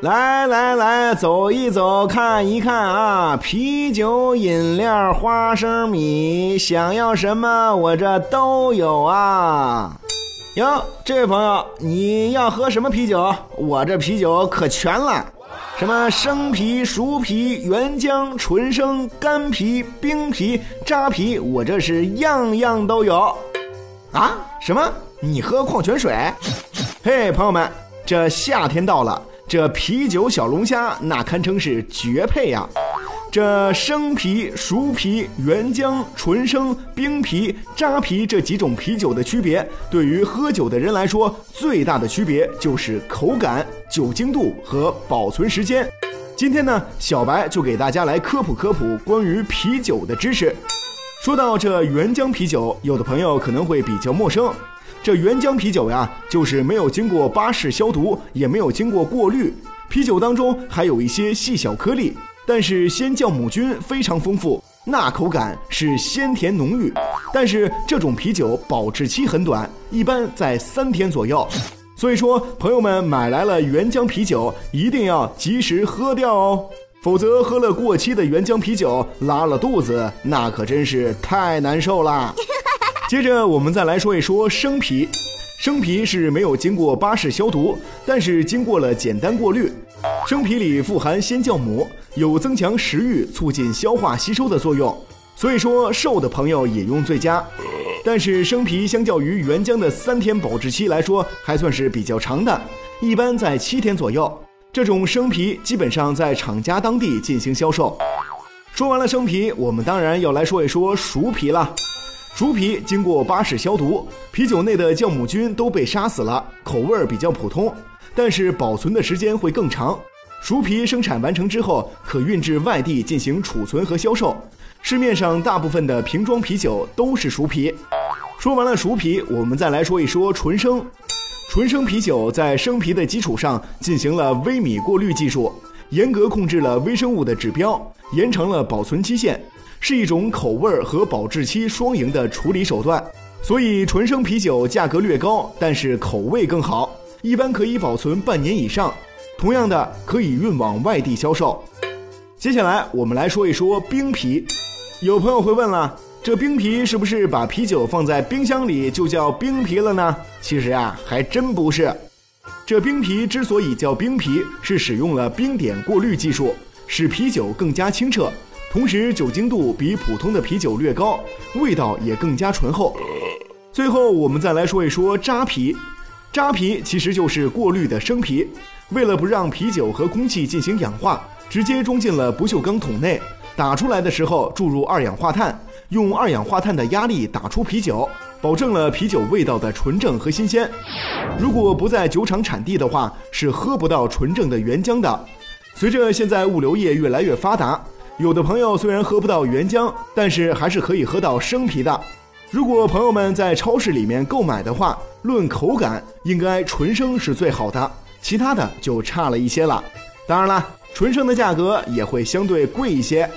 来来来，走一走，看一看啊！啤酒、饮料、花生米，想要什么我这都有啊！哟，这位朋友，你要喝什么啤酒？我这啤酒可全了，什么生啤、熟啤、原浆、纯生、干啤、冰啤、扎啤，我这是样样都有。啊？什么？你喝矿泉水？嘿，朋友们，这夏天到了。这啤酒小龙虾那堪称是绝配呀！这生啤、熟啤、原浆、纯生、冰啤、扎啤这几种啤酒的区别，对于喝酒的人来说，最大的区别就是口感、酒精度和保存时间。今天呢，小白就给大家来科普科普关于啤酒的知识。说到这原浆啤酒，有的朋友可能会比较陌生。这原浆啤酒呀，就是没有经过巴氏消毒，也没有经过过滤，啤酒当中还有一些细小颗粒，但是鲜酵母菌非常丰富，那口感是鲜甜浓郁。但是这种啤酒保质期很短，一般在三天左右。所以说，朋友们买来了原浆啤酒，一定要及时喝掉哦，否则喝了过期的原浆啤酒拉了肚子，那可真是太难受啦。接着我们再来说一说生啤，生啤是没有经过巴氏消毒，但是经过了简单过滤。生啤里富含鲜酵母，有增强食欲、促进消化吸收的作用，所以说瘦的朋友饮用最佳。但是生啤相较于原浆的三天保质期来说，还算是比较长的，一般在七天左右。这种生啤基本上在厂家当地进行销售。说完了生啤，我们当然要来说一说熟啤了。熟啤经过巴氏消毒，啤酒内的酵母菌都被杀死了，口味比较普通，但是保存的时间会更长。熟啤生产完成之后，可运至外地进行储存和销售。市面上大部分的瓶装啤酒都是熟啤。说完了熟啤，我们再来说一说纯生。纯生啤酒在生啤的基础上进行了微米过滤技术，严格控制了微生物的指标，延长了保存期限。是一种口味和保质期双赢的处理手段，所以纯生啤酒价格略高，但是口味更好，一般可以保存半年以上。同样的，可以运往外地销售。接下来我们来说一说冰啤。有朋友会问了，这冰啤是不是把啤酒放在冰箱里就叫冰啤了呢？其实啊，还真不是。这冰啤之所以叫冰啤，是使用了冰点过滤技术，使啤酒更加清澈。同时，酒精度比普通的啤酒略高，味道也更加醇厚。最后，我们再来说一说扎啤。扎啤其实就是过滤的生啤，为了不让啤酒和空气进行氧化，直接装进了不锈钢桶内，打出来的时候注入二氧化碳，用二氧化碳的压力打出啤酒，保证了啤酒味道的纯正和新鲜。如果不在酒厂产地的话，是喝不到纯正的原浆的。随着现在物流业越来越发达。有的朋友虽然喝不到原浆，但是还是可以喝到生啤的。如果朋友们在超市里面购买的话，论口感，应该纯生是最好的，其他的就差了一些了。当然了，纯生的价格也会相对贵一些。